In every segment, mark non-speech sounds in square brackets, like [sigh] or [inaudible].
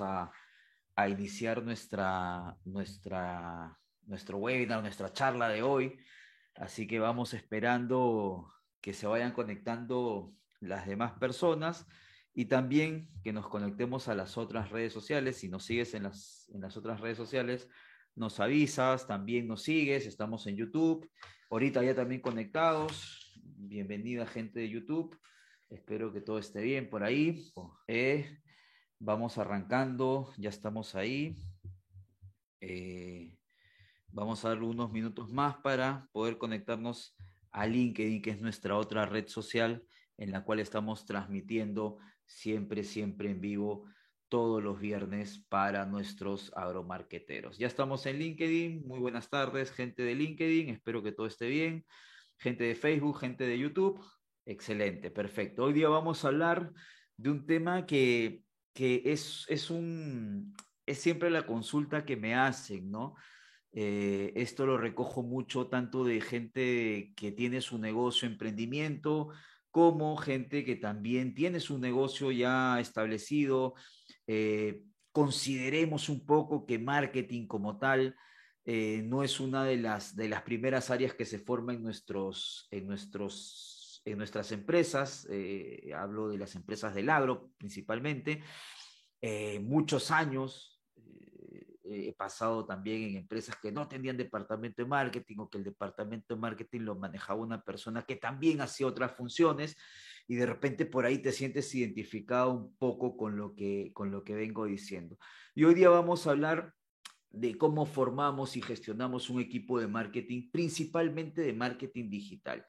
a, iniciar nuestra, nuestra, nuestro webinar, nuestra charla de hoy. Así que vamos esperando que se vayan conectando las demás personas y también que nos conectemos a las otras redes sociales. Si nos sigues en las, en las otras redes sociales, nos avisas, también nos sigues, estamos en YouTube. Ahorita ya también conectados. Bienvenida gente de YouTube. Espero que todo esté bien por ahí. Eh, Vamos arrancando, ya estamos ahí. Eh, vamos a dar unos minutos más para poder conectarnos a LinkedIn, que es nuestra otra red social en la cual estamos transmitiendo siempre, siempre en vivo todos los viernes para nuestros agromarqueteros. Ya estamos en LinkedIn. Muy buenas tardes, gente de LinkedIn. Espero que todo esté bien. Gente de Facebook, gente de YouTube. Excelente, perfecto. Hoy día vamos a hablar de un tema que que es, es, un, es siempre la consulta que me hacen, ¿no? Eh, esto lo recojo mucho tanto de gente que tiene su negocio, emprendimiento, como gente que también tiene su negocio ya establecido. Eh, consideremos un poco que marketing como tal eh, no es una de las, de las primeras áreas que se forman en, nuestros, en nuestros en nuestras empresas, eh, hablo de las empresas del agro principalmente, eh, muchos años eh, he pasado también en empresas que no tenían departamento de marketing o que el departamento de marketing lo manejaba una persona que también hacía otras funciones y de repente por ahí te sientes identificado un poco con lo que, con lo que vengo diciendo. Y hoy día vamos a hablar de cómo formamos y gestionamos un equipo de marketing, principalmente de marketing digital.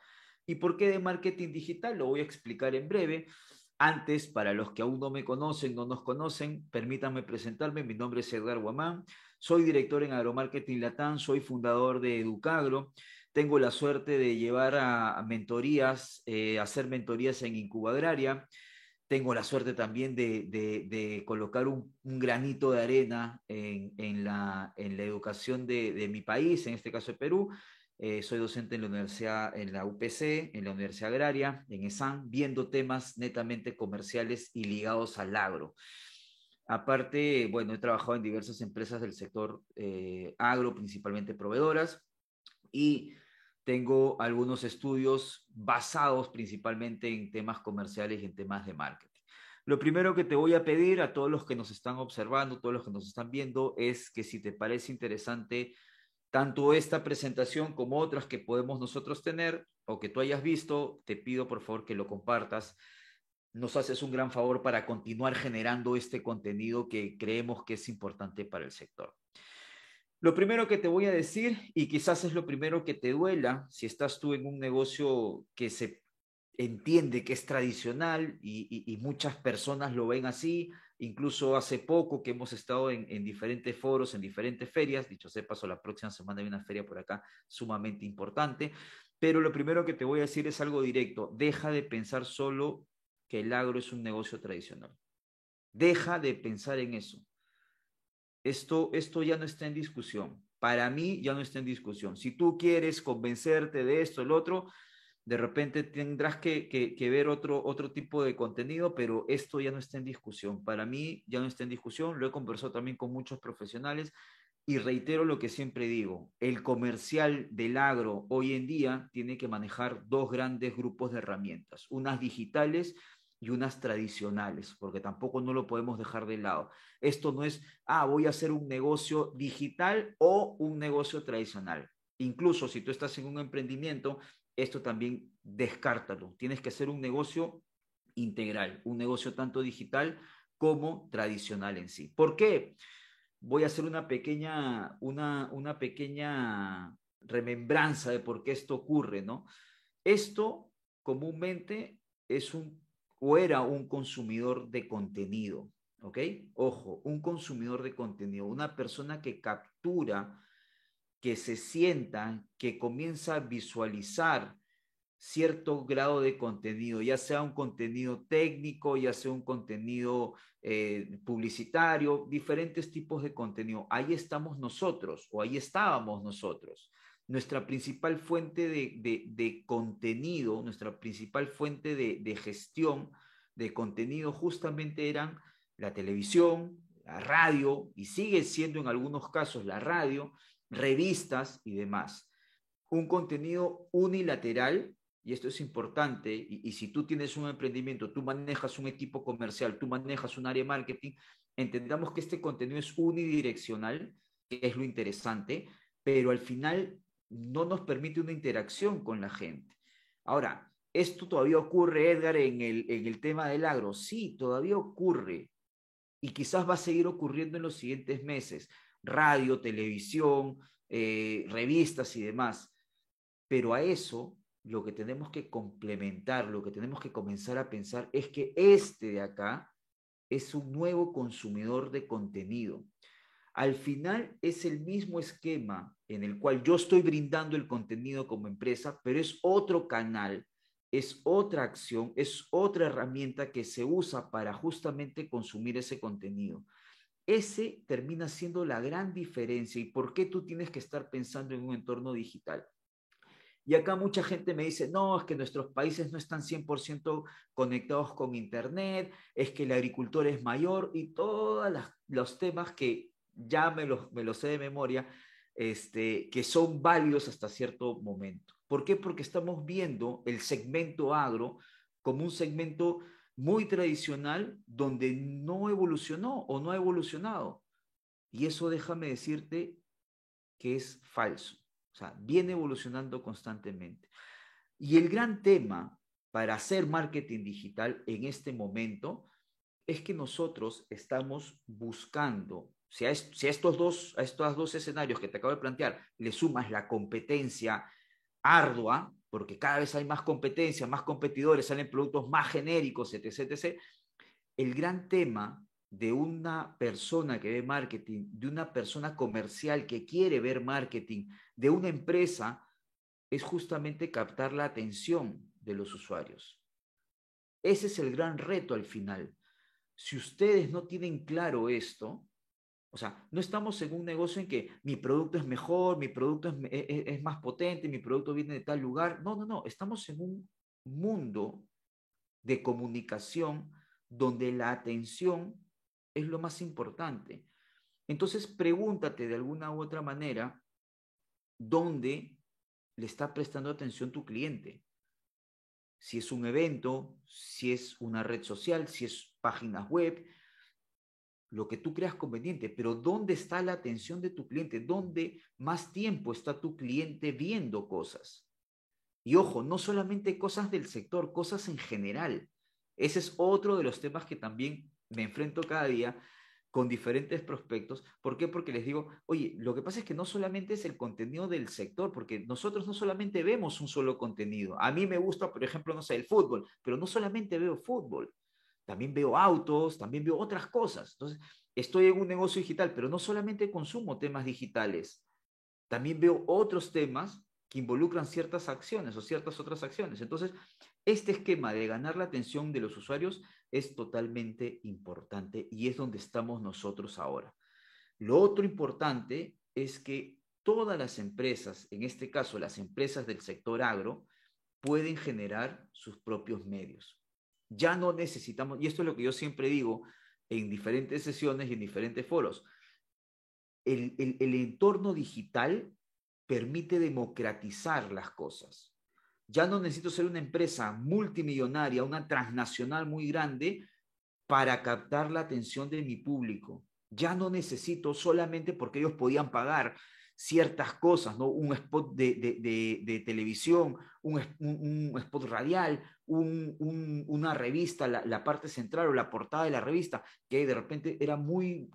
¿Y por qué de marketing digital? Lo voy a explicar en breve. Antes, para los que aún no me conocen, no nos conocen, permítanme presentarme. Mi nombre es Edgar Guamán. Soy director en Agromarketing Latam, soy fundador de Educagro. Tengo la suerte de llevar a, mentorías, eh, hacer mentorías en Incubadraria. Tengo la suerte también de, colocar un, granito de arena en, la, educación de, mi país, en este caso de Perú, eh, soy docente en la universidad, en la UPC, en la Universidad Agraria, en ESAN, viendo temas netamente comerciales y ligados al agro. Aparte, bueno, he trabajado en diversas empresas del sector eh, agro, principalmente proveedoras, y tengo algunos estudios basados principalmente en temas comerciales y en temas de marketing. Lo primero que te voy a pedir a todos los que nos están observando, todos los que nos están viendo, es que si te parece interesante tanto esta presentación como otras que podemos nosotros tener o que tú hayas visto, te pido por favor que lo compartas. Nos haces un gran favor para continuar generando este contenido que creemos que es importante para el sector. Lo primero que te voy a decir, y quizás es lo primero que te duela, si estás tú en un negocio que se entiende que es tradicional y, y muchas personas lo ven así, Incluso hace poco que hemos estado en, diferentes foros, en diferentes ferias, dicho sea paso, la próxima semana hay una feria por acá sumamente importante, pero lo primero que te voy a decir es algo directo, deja de pensar solo que el agro es un negocio tradicional. Deja de pensar en eso. Esto, esto ya no está en discusión. Para mí ya no está en discusión. Si tú quieres convencerte de esto, el otro, de repente tendrás que, ver otro, otro tipo de contenido, pero esto ya no está en discusión. Para mí ya no está en discusión, lo he conversado también con muchos profesionales y reitero lo que siempre digo, el comercial del agro hoy en día tiene que manejar dos grandes grupos de herramientas, unas digitales y unas tradicionales, porque tampoco no lo podemos dejar de lado. Esto no es, ah, voy a hacer un negocio digital o un negocio tradicional. Incluso si tú estás en un emprendimiento, esto también descártalo. Tienes que hacer un negocio integral, un negocio tanto digital como tradicional en sí. ¿Por qué? Voy a hacer una pequeña, una, una pequeña remembranza de por qué esto ocurre, ¿no? Esto comúnmente es un o era un consumidor de contenido, ¿ok? Ojo, un consumidor de contenido, una persona que captura que se sientan, que comienza a visualizar cierto grado de contenido, ya sea un contenido técnico, ya sea un contenido eh, publicitario, diferentes tipos de contenido. Ahí estamos nosotros o ahí estábamos nosotros. Nuestra principal fuente de, contenido, nuestra principal fuente de, gestión de contenido justamente eran la televisión, la radio, y sigue siendo en algunos casos la radio, revistas y demás. Un contenido unilateral, y esto es importante, y, si tú tienes un emprendimiento, tú manejas un equipo comercial, tú manejas un área de marketing, entendamos que este contenido es unidireccional, que es lo interesante, pero al final no nos permite una interacción con la gente. Ahora, ¿esto todavía ocurre, Edgar, en el, en el tema del agro? Sí, todavía ocurre y quizás va a seguir ocurriendo en los siguientes meses. Radio, televisión, eh, revistas y demás. Pero a eso lo que tenemos que complementar, lo que tenemos que comenzar a pensar es que este de acá es un nuevo consumidor de contenido. Al final es el mismo esquema en el cual yo estoy brindando el contenido como empresa, pero es otro canal, es otra acción, es otra herramienta que se usa para justamente consumir ese contenido. Ese termina siendo la gran diferencia y por qué tú tienes que estar pensando en un entorno digital. Y acá mucha gente me dice, no, es que nuestros países no están 100% conectados con Internet, es que el agricultor es mayor y todos los temas que ya me los, me sé de memoria, este, que son válidos hasta cierto momento. ¿Por qué? Porque estamos viendo el segmento agro como un segmento muy tradicional donde no evolucionó o no ha evolucionado. Y eso déjame decirte que es falso. O sea, viene evolucionando constantemente. Y el gran tema para hacer marketing digital en este momento es que nosotros estamos buscando si a, estos dos, a estos dos escenarios que te acabo de plantear le sumas la competencia ardua, porque cada vez hay más competencia, más competidores, salen productos más genéricos, etc., etc., el gran tema de una persona que ve marketing, de una persona comercial que quiere ver marketing, de una empresa, es justamente captar la atención de los usuarios. Ese es el gran reto al final. Si ustedes no tienen claro esto, o sea, no estamos en un negocio en que mi producto es mejor, mi producto es, e, e, es, más potente, mi producto viene de tal lugar. No, no, no. Estamos en un mundo de comunicación donde la atención es lo más importante. Entonces, pregúntate de alguna u otra manera dónde le está prestando atención tu cliente. Si es un evento, si es una red social, si es páginas web, lo que tú creas conveniente, pero ¿dónde está la atención de tu cliente? ¿Dónde más tiempo está tu cliente viendo cosas? Y ojo, no solamente cosas del sector, cosas en general. Ese es otro de los temas que también me enfrento cada día con diferentes prospectos. ¿Por qué? Porque les digo, oye, lo que pasa es que no solamente es el contenido del sector, porque nosotros no solamente vemos un solo contenido. A mí me gusta, por ejemplo, no sé, el fútbol, pero no solamente veo fútbol también veo autos, también veo otras cosas. Entonces, estoy en un negocio digital, pero no solamente consumo temas digitales, también veo otros temas que involucran ciertas acciones o ciertas otras acciones. Entonces, este esquema de ganar la atención de los usuarios es totalmente importante y es donde estamos nosotros ahora. Lo otro importante es que todas las empresas, en este caso las empresas del sector agro, pueden generar sus propios medios. Ya no necesitamos, y esto es lo que yo siempre digo en diferentes sesiones y en diferentes foros, el, entorno digital permite democratizar las cosas. Ya no necesito ser una empresa multimillonaria, una transnacional muy grande para captar la atención de mi público. Ya no necesito solamente porque ellos podían pagar ciertas cosas, ¿no? Un spot de, televisión, un, spot radial, una revista, la, parte central o la portada de la revista, que de repente era muy,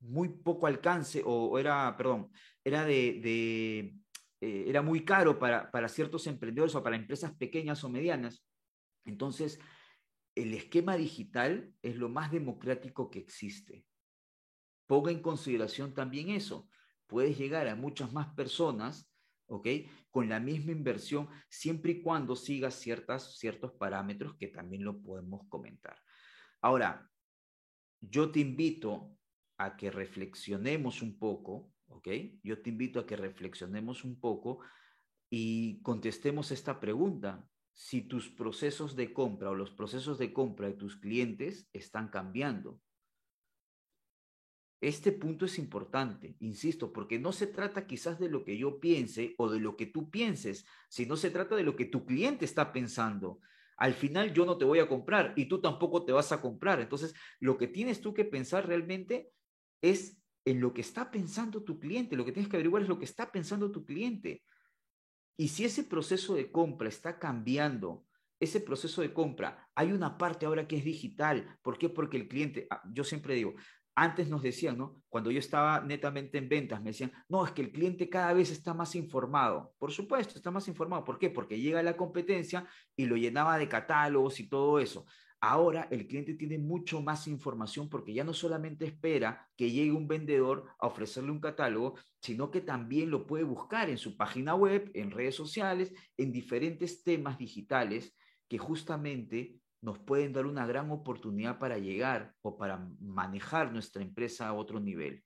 muy poco alcance o, era, perdón, era de, eh, era muy caro para, para ciertos emprendedores o para empresas pequeñas o medianas. Entonces, el esquema digital es lo más democrático que existe. Ponga en consideración también eso puedes llegar a muchas más personas, ¿ok? Con la misma inversión, siempre y cuando sigas ciertas, ciertos parámetros que también lo podemos comentar. Ahora, yo te invito a que reflexionemos un poco, ¿ok? Yo te invito a que reflexionemos un poco y contestemos esta pregunta. Si tus procesos de compra o los procesos de compra de tus clientes están cambiando, este punto es importante, insisto, porque no se trata quizás de lo que yo piense o de lo que tú pienses, sino se trata de lo que tu cliente está pensando. Al final yo no te voy a comprar y tú tampoco te vas a comprar. Entonces, lo que tienes tú que pensar realmente es en lo que está pensando tu cliente. Lo que tienes que averiguar es lo que está pensando tu cliente. Y si ese proceso de compra está cambiando, ese proceso de compra, hay una parte ahora que es digital. ¿Por qué? Porque el cliente, ah, yo siempre digo, antes nos decían, ¿no? Cuando yo estaba netamente en ventas, me decían, no, es que el cliente cada vez está más informado. Por supuesto, está más informado. ¿Por qué? Porque llega la competencia y lo llenaba de catálogos y todo eso. Ahora el cliente tiene mucho más información porque ya no solamente espera que llegue un vendedor a ofrecerle un catálogo, sino que también lo puede buscar en su página web, en redes sociales, en diferentes temas digitales que justamente nos pueden dar una gran oportunidad para llegar o para manejar nuestra empresa a otro nivel.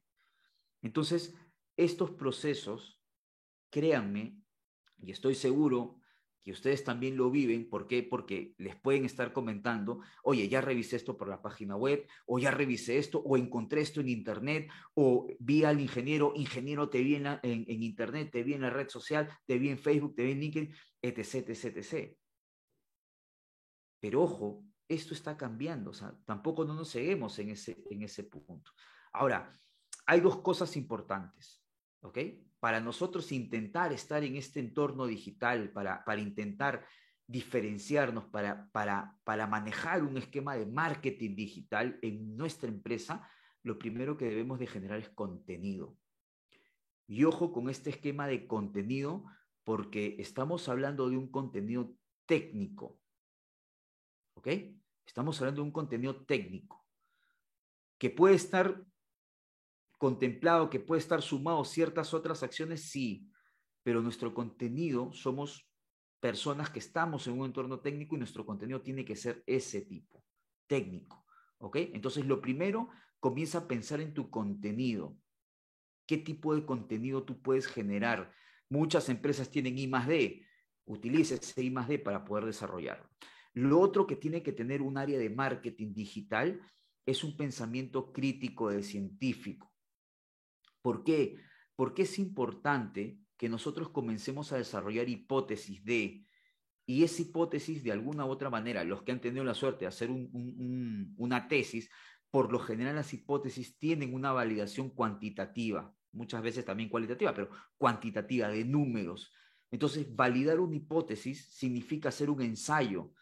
Entonces, estos procesos, créanme, y estoy seguro que ustedes también lo viven, ¿por qué? Porque les pueden estar comentando, oye, ya revisé esto por la página web, o ya revisé esto, o encontré esto en internet, o vi al ingeniero, ingeniero, te vi en, en internet, te vi en la red social, te vi en Facebook, te vi en LinkedIn, etc., etc., etc. Pero ojo, esto está cambiando, o sea, tampoco no nos seguimos en ese, en ese punto. Ahora, hay dos cosas importantes, ¿ok? Para nosotros intentar estar en este entorno digital, para, para intentar diferenciarnos, para, para, para manejar un esquema de marketing digital en nuestra empresa, lo primero que debemos de generar es contenido. Y ojo con este esquema de contenido, porque estamos hablando de un contenido técnico, ¿Ok? Estamos hablando de un contenido técnico que puede estar contemplado, que puede estar sumado ciertas otras acciones, sí, pero nuestro contenido somos personas que estamos en un entorno técnico y nuestro contenido tiene que ser ese tipo, técnico. ¿Ok? Entonces, lo primero, comienza a pensar en tu contenido. ¿Qué tipo de contenido tú puedes generar? Muchas empresas tienen I más D. Utilice ese I D para poder desarrollarlo. Lo otro que tiene que tener un área de marketing digital es un pensamiento crítico de científico. ¿Por qué? Porque es importante que nosotros comencemos a desarrollar hipótesis de, y esa hipótesis de alguna u otra manera, los que han tenido la suerte de hacer una tesis, por lo general las hipótesis tienen una validación cuantitativa, muchas veces también cualitativa, pero cuantitativa, de números. Entonces, validar una hipótesis significa hacer un ensayo,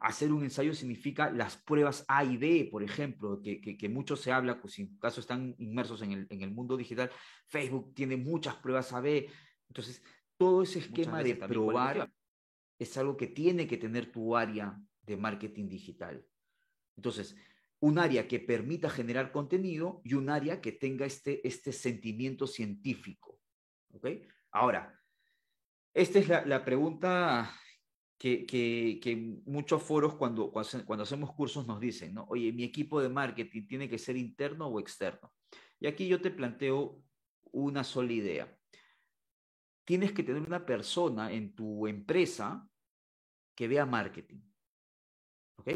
Hacer un ensayo significa las pruebas A y B, por ejemplo, que, que, mucho se habla, pues si en caso están inmersos en el, en el, mundo digital, Facebook tiene muchas pruebas A, B. Entonces, todo ese esquema de probar es algo que tiene que tener tu área de marketing digital. Entonces, un área que permita generar contenido y un área que tenga este, este sentimiento científico. ¿Ok? Ahora, esta es la, la pregunta que, muchos foros cuando, cuando hacemos cursos nos dicen, ¿no? Oye, mi equipo de marketing tiene que ser interno o externo. Y aquí yo te planteo una sola idea. Tienes que tener una persona en tu empresa que vea marketing. ¿Ok?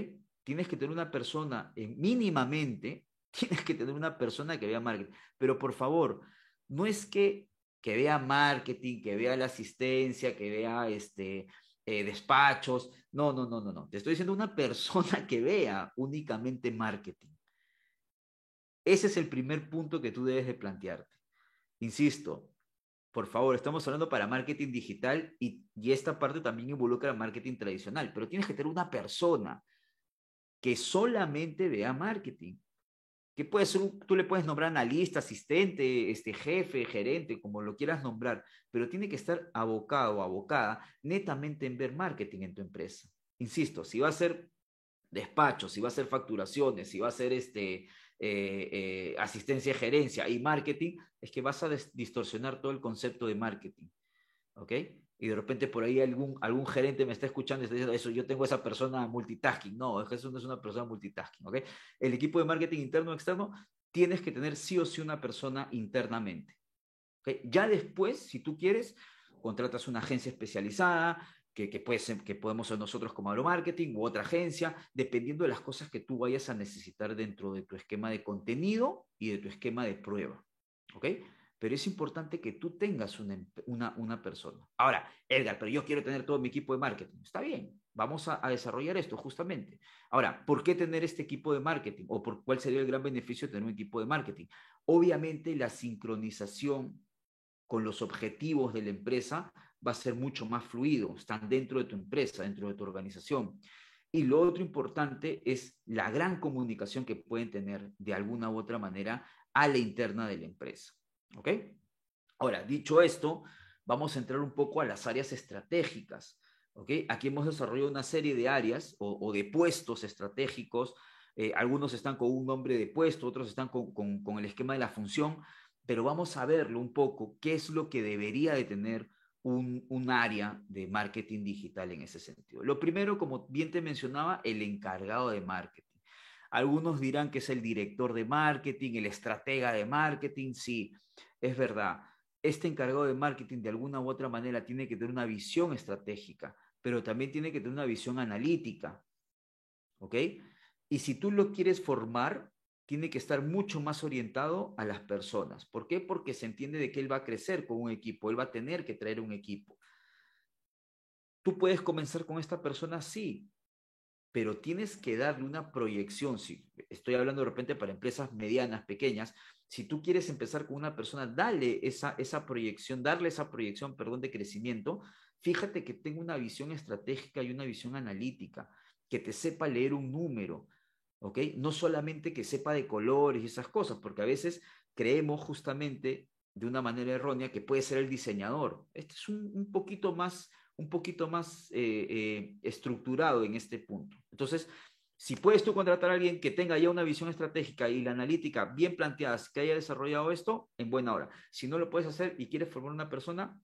Tienes que tener una persona, mínimamente, [laughs] tienes que tener una persona que vea marketing. Pero por favor, no es que, que vea marketing, que vea la asistencia, que vea este, eh, despachos. No, no, no, no, no. Te estoy diciendo una persona que vea únicamente marketing. Ese es el primer punto que tú debes de plantearte. Insisto, por favor, estamos hablando para marketing digital y, y esta parte también involucra marketing tradicional, pero tienes que tener una persona que solamente vea marketing que puede tú le puedes nombrar analista, asistente, este, jefe, gerente, como lo quieras nombrar, pero tiene que estar abocado o abocada netamente en ver marketing en tu empresa. Insisto, si va a ser despacho, si va a ser facturaciones, si va a ser este, eh, eh, asistencia gerencia y marketing, es que vas a distorsionar todo el concepto de marketing. ¿Ok? Y de repente por ahí algún, algún gerente me está escuchando y está diciendo eso, yo tengo esa persona multitasking. No, eso no es una persona multitasking. ¿ok? El equipo de marketing interno o externo tienes que tener sí o sí una persona internamente. ¿ok? Ya después, si tú quieres, contratas una agencia especializada, que, que, puede ser, que podemos ser nosotros como agromarketing u otra agencia, dependiendo de las cosas que tú vayas a necesitar dentro de tu esquema de contenido y de tu esquema de prueba. ¿Ok? Pero es importante que tú tengas una, una, una persona. Ahora, Edgar, pero yo quiero tener todo mi equipo de marketing. Está bien, vamos a, a, desarrollar esto justamente. Ahora, ¿por qué tener este equipo de marketing? ¿O por cuál sería el gran beneficio de tener un equipo de marketing? Obviamente la sincronización con los objetivos de la empresa va a ser mucho más fluido, están dentro de tu empresa, dentro de tu organización. Y lo otro importante es la gran comunicación que pueden tener de alguna u otra manera a la interna de la empresa. ¿Ok? Ahora, dicho esto, vamos a entrar un poco a las áreas estratégicas. ¿Ok? Aquí hemos desarrollado una serie de áreas o, de puestos estratégicos. Eh, algunos están con un nombre de puesto, otros están con, con, con el esquema de la función, pero vamos a verlo un poco, qué es lo que debería de tener un, área de marketing digital en ese sentido. Lo primero, como bien te mencionaba, el encargado de marketing. Algunos dirán que es el director de marketing, el estratega de marketing. Sí, es verdad. Este encargado de marketing de alguna u otra manera tiene que tener una visión estratégica, pero también tiene que tener una visión analítica. ¿Ok? Y si tú lo quieres formar, tiene que estar mucho más orientado a las personas. ¿Por qué? Porque se entiende de que él va a crecer con un equipo, él va a tener que traer un equipo. Tú puedes comenzar con esta persona, sí, pero tienes que darle una proyección. Si estoy hablando de repente para empresas medianas, pequeñas, si tú quieres empezar con una persona, dale esa, esa proyección, darle esa proyección, perdón, de crecimiento. Fíjate que tenga una visión estratégica y una visión analítica, que te sepa leer un número, ¿ok? No solamente que sepa de colores y esas cosas, porque a veces creemos justamente de una manera errónea que puede ser el diseñador. Este es un, poquito más, un poquito más eh, eh, estructurado en este punto. Entonces, si puedes tú contratar a alguien que tenga ya una visión estratégica y la analítica bien planteadas, que haya desarrollado esto, en buena hora. Si no lo puedes hacer y quieres formar una persona,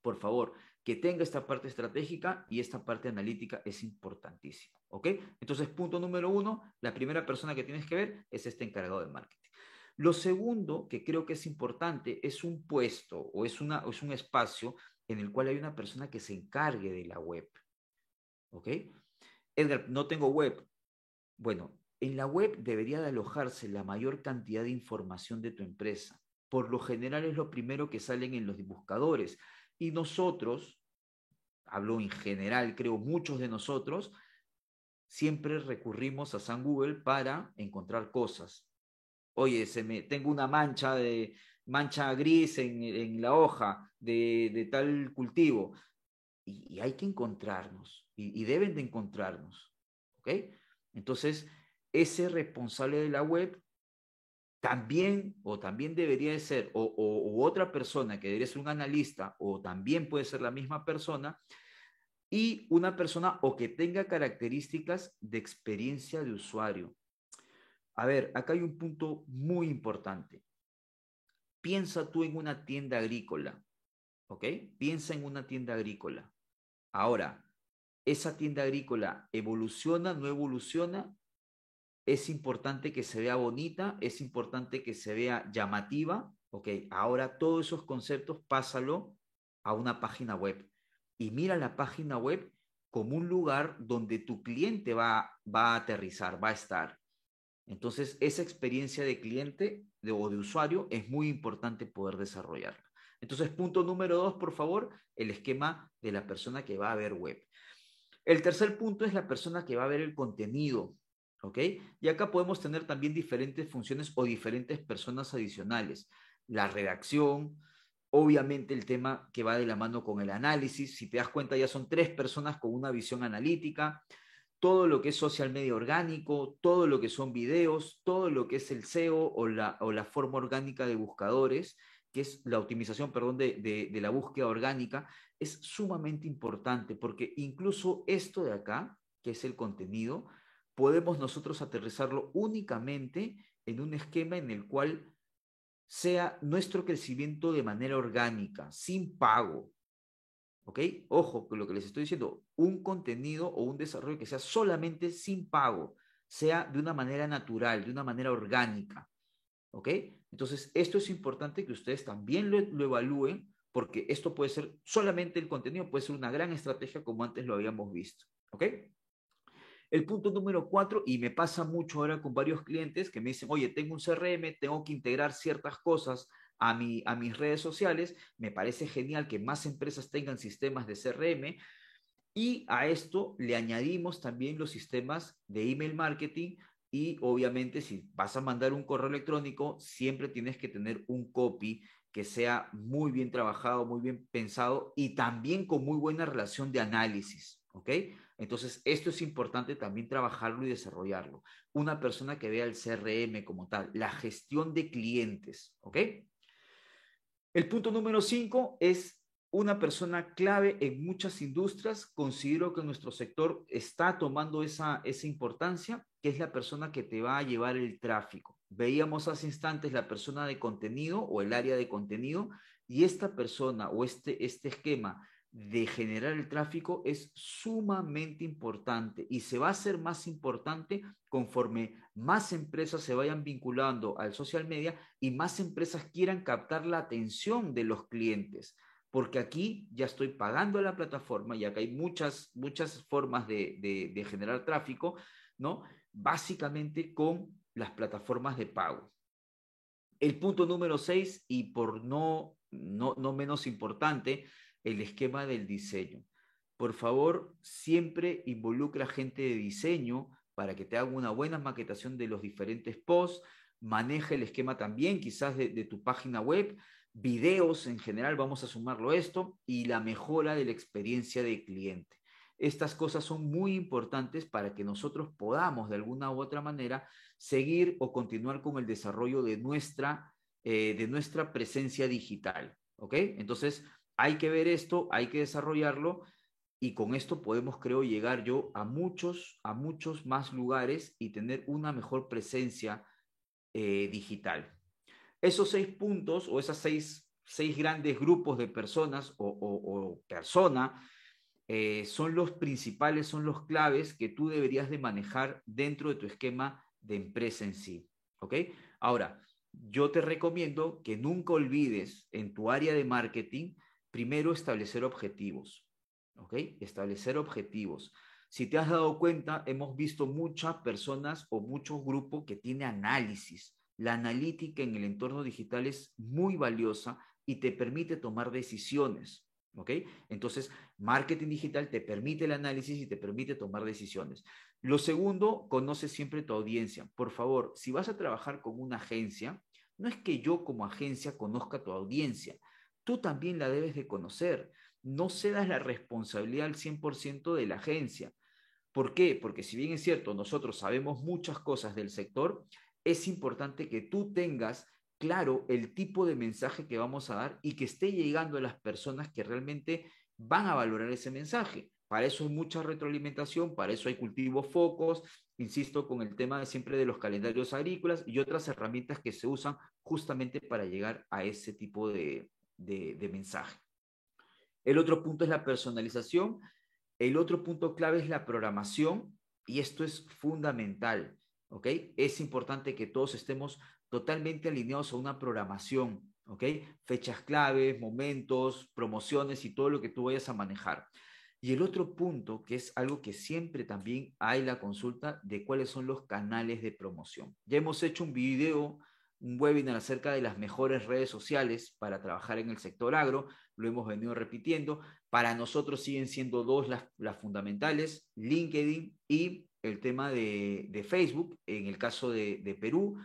por favor, que tenga esta parte estratégica y esta parte analítica es importantísimo. ¿Ok? Entonces, punto número uno, la primera persona que tienes que ver es este encargado de marketing. Lo segundo que creo que es importante es un puesto o es, una, es un espacio en el cual hay una persona que se encargue de la web. ¿Ok? Edgar, no tengo web. Bueno, en la web debería de alojarse la mayor cantidad de información de tu empresa. Por lo general es lo primero que salen en los buscadores. Y nosotros, hablo en general, creo muchos de nosotros, siempre recurrimos a San Google para encontrar cosas. Oye, se me, tengo una mancha de mancha gris en, la hoja de, tal cultivo. Y, hay que encontrarnos, y, deben de encontrarnos. ¿Ok? Entonces, ese responsable de la web también o también debería de ser, o, otra persona que debería ser un analista, o también puede ser la misma persona, y una persona o que tenga características de experiencia de usuario. A ver, acá hay un punto muy importante. Piensa tú en una tienda agrícola, ¿ok? Piensa en una tienda agrícola. Ahora, ¿esa tienda agrícola evoluciona, no evoluciona? es importante que se vea bonita, es importante que se vea llamativa, ok, ahora todos esos conceptos pásalo a una página web y mira la página web como un lugar donde tu cliente va, va a aterrizar, va a estar. Entonces, esa experiencia de cliente o de usuario es muy importante poder desarrollarla. Entonces, punto número dos, por favor, el esquema de la persona que va a ver web. El tercer punto es la persona que va a ver el contenido. ¿ok? Y acá podemos tener también diferentes funciones o diferentes personas adicionales. La redacción, obviamente el tema que va de la mano con el análisis, si te das cuenta ya son tres personas con una visión analítica, todo lo que es social media orgánico, todo lo que son videos, todo lo que es el SEO o la, o la forma orgánica de buscadores, que es la optimización, perdón, de, de la búsqueda orgánica, es sumamente importante porque incluso esto de acá, que es el contenido, podemos nosotros aterrizarlo únicamente en un esquema en el cual sea nuestro crecimiento de manera orgánica, sin pago. ¿Ok? Ojo con lo que les estoy diciendo, un contenido o un desarrollo que sea solamente sin pago, sea de una manera natural, de una manera orgánica. ¿Ok? Entonces, esto es importante que ustedes también lo, lo evalúen porque esto puede ser solamente el contenido, puede ser una gran estrategia como antes lo habíamos visto. ¿Ok? El punto número cuatro, y me pasa mucho ahora con varios clientes que me dicen, oye, tengo un CRM, tengo que integrar ciertas cosas a, mi, a mis redes sociales, me parece genial que más empresas tengan sistemas de CRM y a esto le añadimos también los sistemas de email marketing y obviamente si vas a mandar un correo electrónico, siempre tienes que tener un copy que sea muy bien trabajado, muy bien pensado y también con muy buena relación de análisis, ¿ok? Entonces, esto es importante también trabajarlo y desarrollarlo. Una persona que vea el CRM como tal, la gestión de clientes, ¿ok? El punto número cinco es una persona clave en muchas industrias. Considero que nuestro sector está tomando esa, esa importancia, que es la persona que te va a llevar el tráfico. Veíamos hace instantes la persona de contenido o el área de contenido y esta persona o este, este esquema de generar el tráfico es sumamente importante y se va a hacer más importante conforme más empresas se vayan vinculando al social media y más empresas quieran captar la atención de los clientes. Porque aquí ya estoy pagando a la plataforma y acá hay muchas, muchas formas de, de generar tráfico, ¿no? Básicamente con las plataformas de pago. El punto número seis, y por no, no, no menos importante, el esquema del diseño. Por favor, siempre involucra gente de diseño para que te haga una buena maquetación de los diferentes posts, maneja el esquema también quizás de, tu página web, videos en general, vamos a sumarlo esto, y la mejora de la experiencia de cliente. Estas cosas son muy importantes para que nosotros podamos de alguna u otra manera seguir o continuar con el desarrollo de nuestra, eh, de nuestra presencia digital. ¿Ok? Entonces, hay que ver esto, hay que desarrollarlo y con esto podemos, creo, llegar yo a muchos, a muchos más lugares y tener una mejor presencia eh, digital. Esos seis puntos o esos seis, seis grandes grupos de personas o, o, persona eh, son los principales, son los claves que tú deberías de manejar dentro de tu esquema de empresa en sí. ¿Ok? Ahora, yo te recomiendo que nunca olvides en tu área de marketing, primero establecer objetivos. ¿Ok? Establecer objetivos. Si te has dado cuenta, hemos visto muchas personas o muchos grupos que tienen análisis. La analítica en el entorno digital es muy valiosa y te permite tomar decisiones. ¿Ok? Entonces, marketing digital te permite el análisis y te permite tomar decisiones. Lo segundo, conoce siempre tu audiencia. Por favor, si vas a trabajar con una agencia, no es que yo como agencia conozca tu audiencia, tú también la debes de conocer. No cedas la responsabilidad al 100% de la agencia. ¿Por qué? Porque si bien es cierto, nosotros sabemos muchas cosas del sector, es importante que tú tengas claro el tipo de mensaje que vamos a dar y que esté llegando a las personas que realmente van a valorar ese mensaje. Para eso hay mucha retroalimentación, para eso hay cultivos focos, insisto, con el tema de siempre de los calendarios agrícolas y otras herramientas que se usan justamente para llegar a ese tipo de, de mensaje. El otro punto es la personalización. El otro punto clave es la programación y esto es fundamental. ¿ok? Es importante que todos estemos totalmente alineados a una programación, ¿ok? Fechas claves, momentos, promociones y todo lo que tú vayas a manejar. Y el otro punto, que es algo que siempre también hay la consulta de cuáles son los canales de promoción. Ya hemos hecho un video, un webinar acerca de las mejores redes sociales para trabajar en el sector agro, lo hemos venido repitiendo. Para nosotros siguen siendo dos las, fundamentales, LinkedIn y el tema de, de Facebook, en el caso de, de Perú.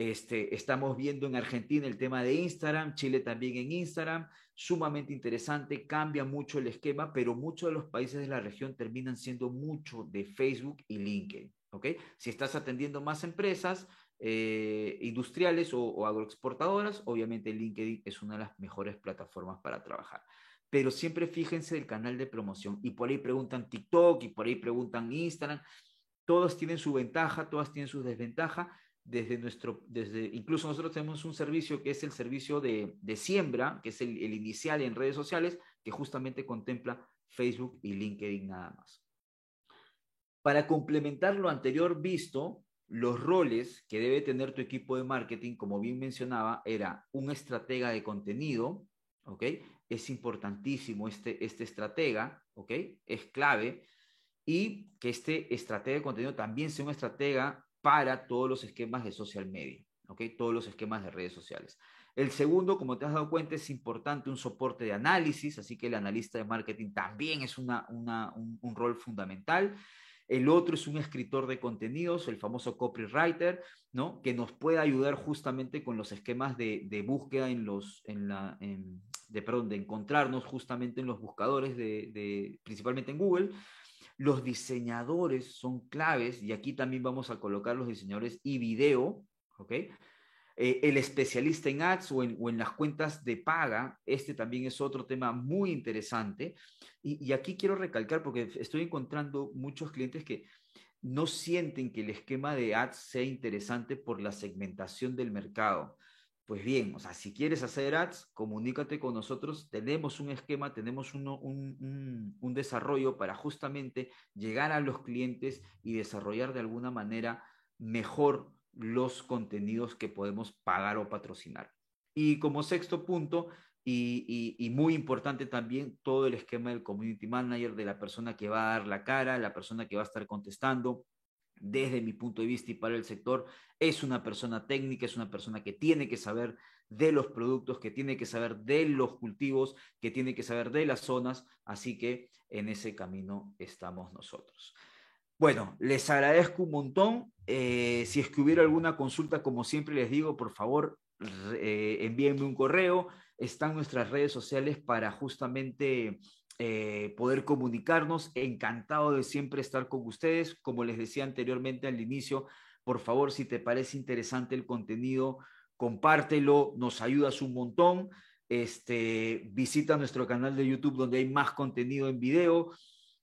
Este, estamos viendo en Argentina el tema de Instagram, Chile también en Instagram, sumamente interesante, cambia mucho el esquema, pero muchos de los países de la región terminan siendo mucho de Facebook y LinkedIn. ¿Ok? Si estás atendiendo más empresas eh, industriales o, o agroexportadoras, obviamente LinkedIn es una de las mejores plataformas para trabajar pero siempre fíjense el canal de promoción y por ahí preguntan TikTok y por ahí preguntan Instagram, todos tienen su ventaja, todas tienen su desventaja, desde nuestro, desde, incluso nosotros tenemos un servicio que es el servicio de, de siembra, que es el, el, inicial en redes sociales, que justamente contempla Facebook y LinkedIn nada más. Para complementar lo anterior visto, los roles que debe tener tu equipo de marketing, como bien mencionaba, era un estratega de contenido, ¿ok? es importantísimo este, este estratega, ¿ok? Es clave. Y que este estratega de contenido también sea un estratega para todos los esquemas de social media, ¿ok? Todos los esquemas de redes sociales. El segundo, como te has dado cuenta, es importante un soporte de análisis, así que el analista de marketing también es una, un, rol fundamental. El otro es un escritor de contenidos, el famoso copywriter, ¿no? Que nos puede ayudar justamente con los esquemas de, búsqueda en los, en la, de, de encontrarnos justamente en los buscadores de, principalmente en Google. Los diseñadores son claves y aquí también vamos a colocar los diseñadores y video, ¿ok? Eh, el especialista en ads o en, las cuentas de paga, este también es otro tema muy interesante. Y, aquí quiero recalcar, porque estoy encontrando muchos clientes que no sienten que el esquema de ads sea interesante por la segmentación del mercado. Pues bien, o sea, si quieres hacer ads, comunícate con nosotros. Tenemos un esquema, tenemos un, un, desarrollo para justamente llegar a los clientes y desarrollar de alguna manera mejor los contenidos que podemos pagar o patrocinar. Y como sexto punto, y, muy importante también, todo el esquema del community manager, de la persona que va a dar la cara, la persona que va a estar contestando. Desde mi punto de vista y para el sector, es una persona técnica, es una persona que tiene que saber de los productos, que tiene que saber de los cultivos, que tiene que saber de las zonas, así que en ese camino estamos nosotros. Bueno, les agradezco un montón. Eh, si es que hubiera alguna consulta, como siempre les digo, por favor, eh, envíenme un correo. Están nuestras redes sociales para justamente eh, poder comunicarnos. Encantado de siempre estar con ustedes. Como les decía anteriormente al inicio, por favor, si te parece interesante el contenido, compártelo, nos ayudas un montón. Este, visita nuestro canal de YouTube donde hay más contenido en video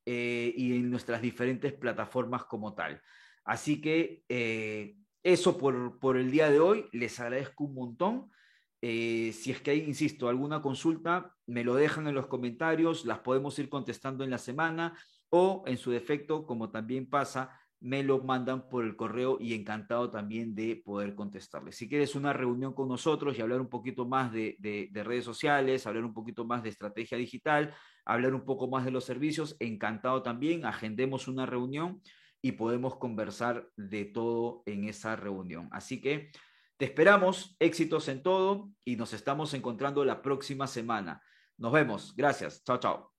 eh, y en nuestras diferentes plataformas como tal. Así que eh, eso por, por, el día de hoy, les agradezco un montón. Eh, si es que hay, insisto, alguna consulta, me lo dejan en los comentarios, las podemos ir contestando en la semana o en su defecto, como también pasa, me lo mandan por el correo y encantado también de poder contestarles. Si quieres una reunión con nosotros y hablar un poquito más de, de redes sociales, hablar un poquito más de estrategia digital, hablar un poco más de los servicios, encantado también, agendemos una reunión y podemos conversar de todo en esa reunión. Así que te esperamos, éxitos en todo y nos estamos encontrando la próxima semana. Nos vemos, gracias, chao, chao.